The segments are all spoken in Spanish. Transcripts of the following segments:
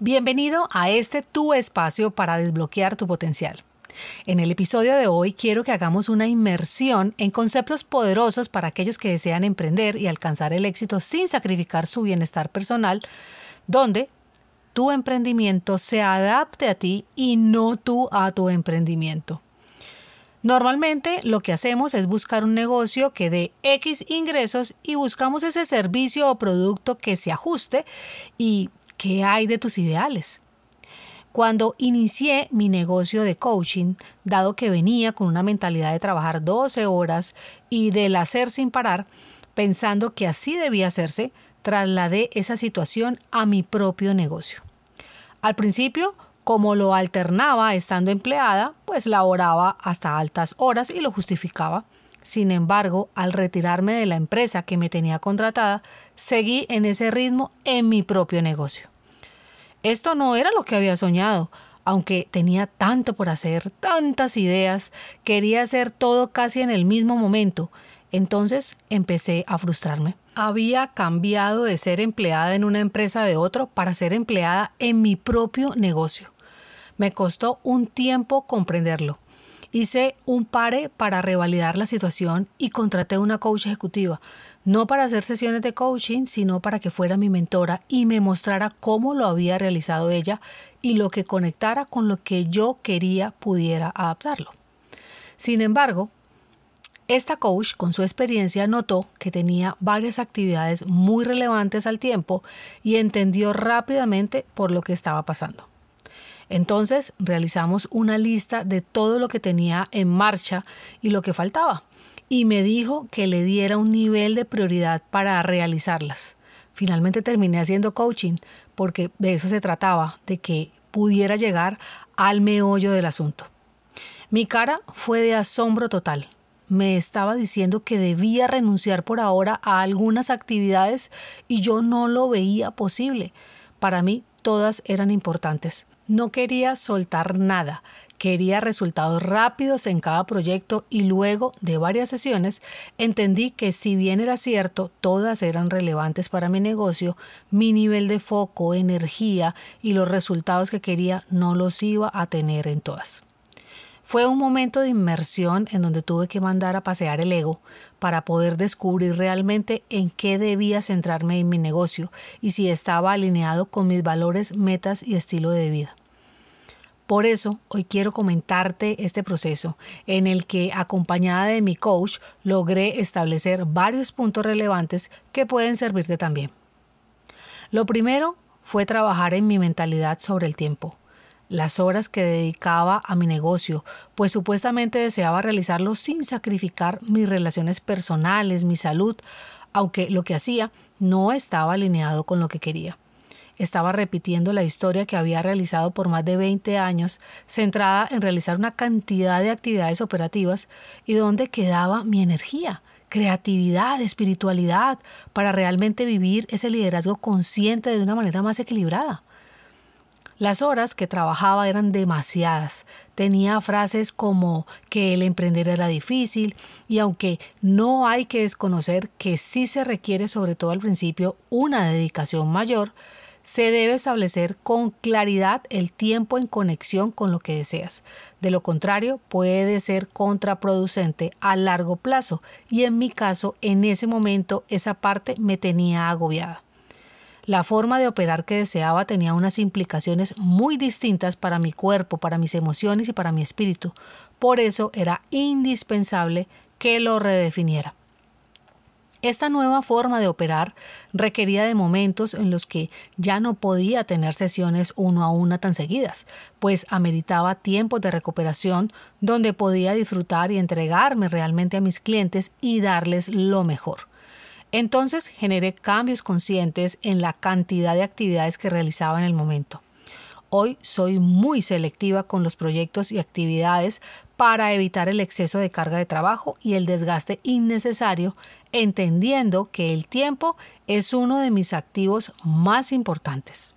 Bienvenido a este tu espacio para desbloquear tu potencial. En el episodio de hoy quiero que hagamos una inmersión en conceptos poderosos para aquellos que desean emprender y alcanzar el éxito sin sacrificar su bienestar personal, donde tu emprendimiento se adapte a ti y no tú a tu emprendimiento. Normalmente lo que hacemos es buscar un negocio que dé X ingresos y buscamos ese servicio o producto que se ajuste y ¿Qué hay de tus ideales? Cuando inicié mi negocio de coaching, dado que venía con una mentalidad de trabajar 12 horas y del hacer sin parar, pensando que así debía hacerse, trasladé esa situación a mi propio negocio. Al principio, como lo alternaba estando empleada, pues laboraba hasta altas horas y lo justificaba. Sin embargo, al retirarme de la empresa que me tenía contratada, seguí en ese ritmo en mi propio negocio. Esto no era lo que había soñado, aunque tenía tanto por hacer, tantas ideas, quería hacer todo casi en el mismo momento. Entonces empecé a frustrarme. Había cambiado de ser empleada en una empresa de otro para ser empleada en mi propio negocio. Me costó un tiempo comprenderlo. Hice un pare para revalidar la situación y contraté una coach ejecutiva, no para hacer sesiones de coaching, sino para que fuera mi mentora y me mostrara cómo lo había realizado ella y lo que conectara con lo que yo quería pudiera adaptarlo. Sin embargo, esta coach con su experiencia notó que tenía varias actividades muy relevantes al tiempo y entendió rápidamente por lo que estaba pasando. Entonces realizamos una lista de todo lo que tenía en marcha y lo que faltaba, y me dijo que le diera un nivel de prioridad para realizarlas. Finalmente terminé haciendo coaching porque de eso se trataba, de que pudiera llegar al meollo del asunto. Mi cara fue de asombro total. Me estaba diciendo que debía renunciar por ahora a algunas actividades y yo no lo veía posible. Para mí todas eran importantes. No quería soltar nada, quería resultados rápidos en cada proyecto y luego de varias sesiones entendí que si bien era cierto, todas eran relevantes para mi negocio, mi nivel de foco, energía y los resultados que quería no los iba a tener en todas. Fue un momento de inmersión en donde tuve que mandar a pasear el ego para poder descubrir realmente en qué debía centrarme en mi negocio y si estaba alineado con mis valores, metas y estilo de vida. Por eso hoy quiero comentarte este proceso en el que acompañada de mi coach logré establecer varios puntos relevantes que pueden servirte también. Lo primero fue trabajar en mi mentalidad sobre el tiempo las horas que dedicaba a mi negocio, pues supuestamente deseaba realizarlo sin sacrificar mis relaciones personales, mi salud, aunque lo que hacía no estaba alineado con lo que quería. Estaba repitiendo la historia que había realizado por más de 20 años, centrada en realizar una cantidad de actividades operativas y donde quedaba mi energía, creatividad, espiritualidad, para realmente vivir ese liderazgo consciente de una manera más equilibrada. Las horas que trabajaba eran demasiadas. Tenía frases como que el emprender era difícil y aunque no hay que desconocer que sí se requiere sobre todo al principio una dedicación mayor, se debe establecer con claridad el tiempo en conexión con lo que deseas. De lo contrario, puede ser contraproducente a largo plazo y en mi caso, en ese momento, esa parte me tenía agobiada. La forma de operar que deseaba tenía unas implicaciones muy distintas para mi cuerpo, para mis emociones y para mi espíritu. Por eso era indispensable que lo redefiniera. Esta nueva forma de operar requería de momentos en los que ya no podía tener sesiones uno a una tan seguidas, pues ameritaba tiempos de recuperación donde podía disfrutar y entregarme realmente a mis clientes y darles lo mejor. Entonces generé cambios conscientes en la cantidad de actividades que realizaba en el momento. Hoy soy muy selectiva con los proyectos y actividades para evitar el exceso de carga de trabajo y el desgaste innecesario, entendiendo que el tiempo es uno de mis activos más importantes.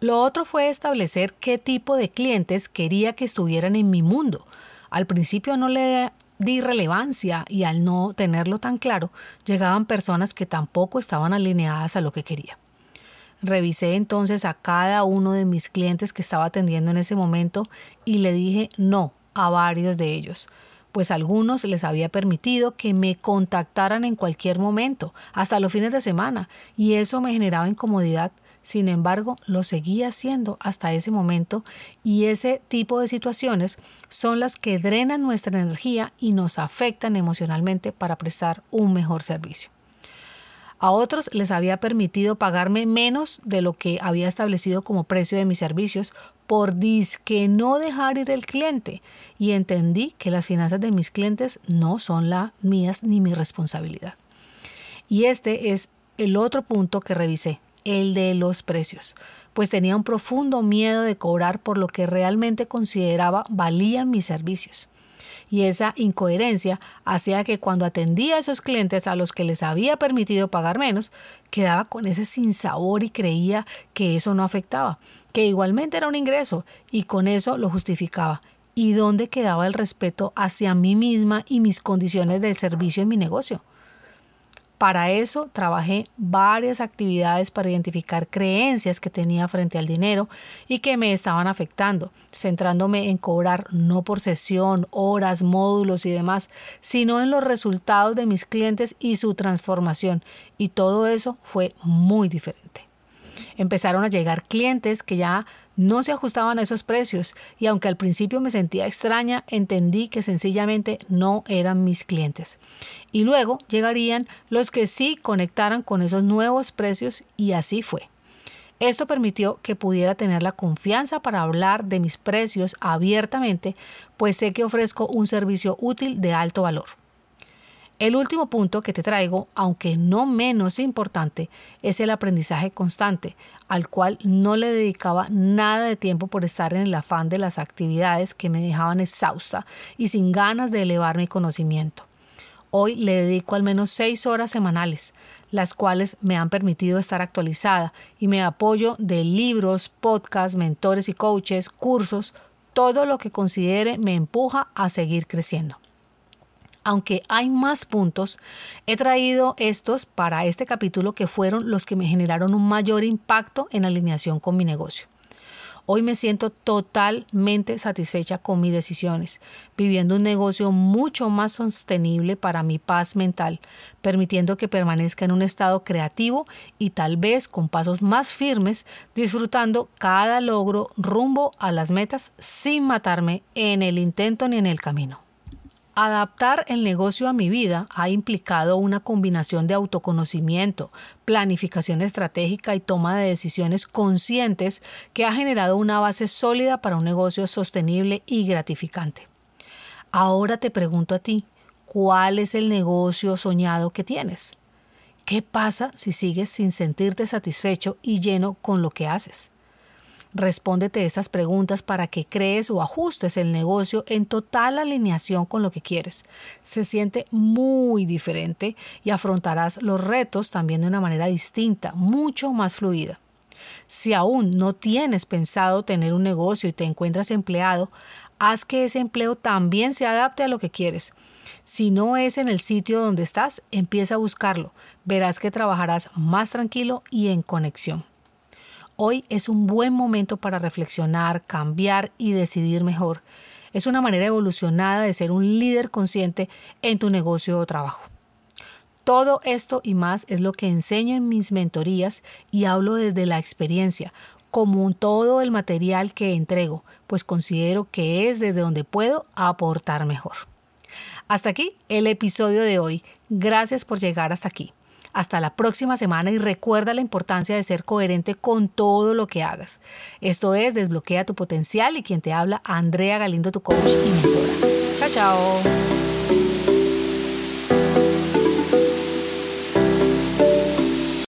Lo otro fue establecer qué tipo de clientes quería que estuvieran en mi mundo. Al principio no le di relevancia y al no tenerlo tan claro, llegaban personas que tampoco estaban alineadas a lo que quería. Revisé entonces a cada uno de mis clientes que estaba atendiendo en ese momento y le dije no a varios de ellos, pues algunos les había permitido que me contactaran en cualquier momento, hasta los fines de semana, y eso me generaba incomodidad sin embargo, lo seguía haciendo hasta ese momento y ese tipo de situaciones son las que drenan nuestra energía y nos afectan emocionalmente para prestar un mejor servicio. A otros les había permitido pagarme menos de lo que había establecido como precio de mis servicios por disque no dejar ir el cliente y entendí que las finanzas de mis clientes no son las mías ni mi responsabilidad. Y este es el otro punto que revisé el de los precios, pues tenía un profundo miedo de cobrar por lo que realmente consideraba valían mis servicios. Y esa incoherencia hacía que cuando atendía a esos clientes a los que les había permitido pagar menos, quedaba con ese sinsabor y creía que eso no afectaba, que igualmente era un ingreso y con eso lo justificaba. ¿Y dónde quedaba el respeto hacia mí misma y mis condiciones del servicio en mi negocio? Para eso trabajé varias actividades para identificar creencias que tenía frente al dinero y que me estaban afectando, centrándome en cobrar no por sesión, horas, módulos y demás, sino en los resultados de mis clientes y su transformación. Y todo eso fue muy diferente. Empezaron a llegar clientes que ya no se ajustaban a esos precios y aunque al principio me sentía extraña, entendí que sencillamente no eran mis clientes. Y luego llegarían los que sí conectaran con esos nuevos precios y así fue. Esto permitió que pudiera tener la confianza para hablar de mis precios abiertamente, pues sé que ofrezco un servicio útil de alto valor. El último punto que te traigo, aunque no menos importante, es el aprendizaje constante, al cual no le dedicaba nada de tiempo por estar en el afán de las actividades que me dejaban exhausta y sin ganas de elevar mi conocimiento. Hoy le dedico al menos seis horas semanales, las cuales me han permitido estar actualizada y me apoyo de libros, podcasts, mentores y coaches, cursos, todo lo que considere me empuja a seguir creciendo aunque hay más puntos, he traído estos para este capítulo que fueron los que me generaron un mayor impacto en alineación con mi negocio. Hoy me siento totalmente satisfecha con mis decisiones, viviendo un negocio mucho más sostenible para mi paz mental, permitiendo que permanezca en un estado creativo y tal vez con pasos más firmes, disfrutando cada logro rumbo a las metas sin matarme en el intento ni en el camino. Adaptar el negocio a mi vida ha implicado una combinación de autoconocimiento, planificación estratégica y toma de decisiones conscientes que ha generado una base sólida para un negocio sostenible y gratificante. Ahora te pregunto a ti, ¿cuál es el negocio soñado que tienes? ¿Qué pasa si sigues sin sentirte satisfecho y lleno con lo que haces? Respóndete esas preguntas para que crees o ajustes el negocio en total alineación con lo que quieres. Se siente muy diferente y afrontarás los retos también de una manera distinta, mucho más fluida. Si aún no tienes pensado tener un negocio y te encuentras empleado, haz que ese empleo también se adapte a lo que quieres. Si no es en el sitio donde estás, empieza a buscarlo. Verás que trabajarás más tranquilo y en conexión. Hoy es un buen momento para reflexionar, cambiar y decidir mejor. Es una manera evolucionada de ser un líder consciente en tu negocio o trabajo. Todo esto y más es lo que enseño en mis mentorías y hablo desde la experiencia, como todo el material que entrego, pues considero que es desde donde puedo aportar mejor. Hasta aquí el episodio de hoy. Gracias por llegar hasta aquí. Hasta la próxima semana y recuerda la importancia de ser coherente con todo lo que hagas. Esto es Desbloquea tu potencial y quien te habla, Andrea Galindo, tu coach y mentora. Chao, chao.